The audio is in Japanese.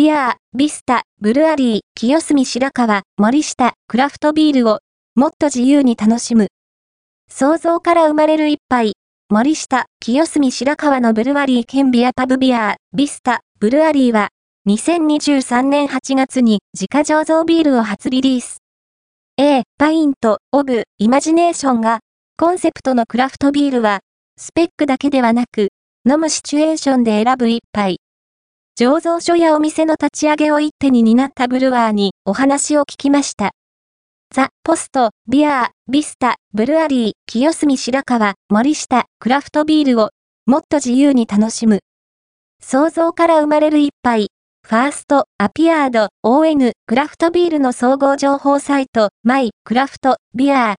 ビアー、ビスタ、ブルアリー、清澄白河、森下、クラフトビールを、もっと自由に楽しむ。想像から生まれる一杯、森下、清澄白河のブルワリー兼ビアパブビアー、ビスタ、ブルアリーは、2023年8月に自家醸造ビールを初リリース。A、パイント、オブ、イマジネーションが、コンセプトのクラフトビールは、スペックだけではなく、飲むシチュエーションで選ぶ一杯。醸造所やお店の立ち上げを一手に担ったブルワーにお話を聞きました。ザ・ポスト、ビアー、ビスタ、ブルアリー、清澄白河、森下、クラフトビールを、もっと自由に楽しむ。想像から生まれる一杯。ファースト、アピアード、ON、クラフトビールの総合情報サイト、マイ、クラフト、ビアー、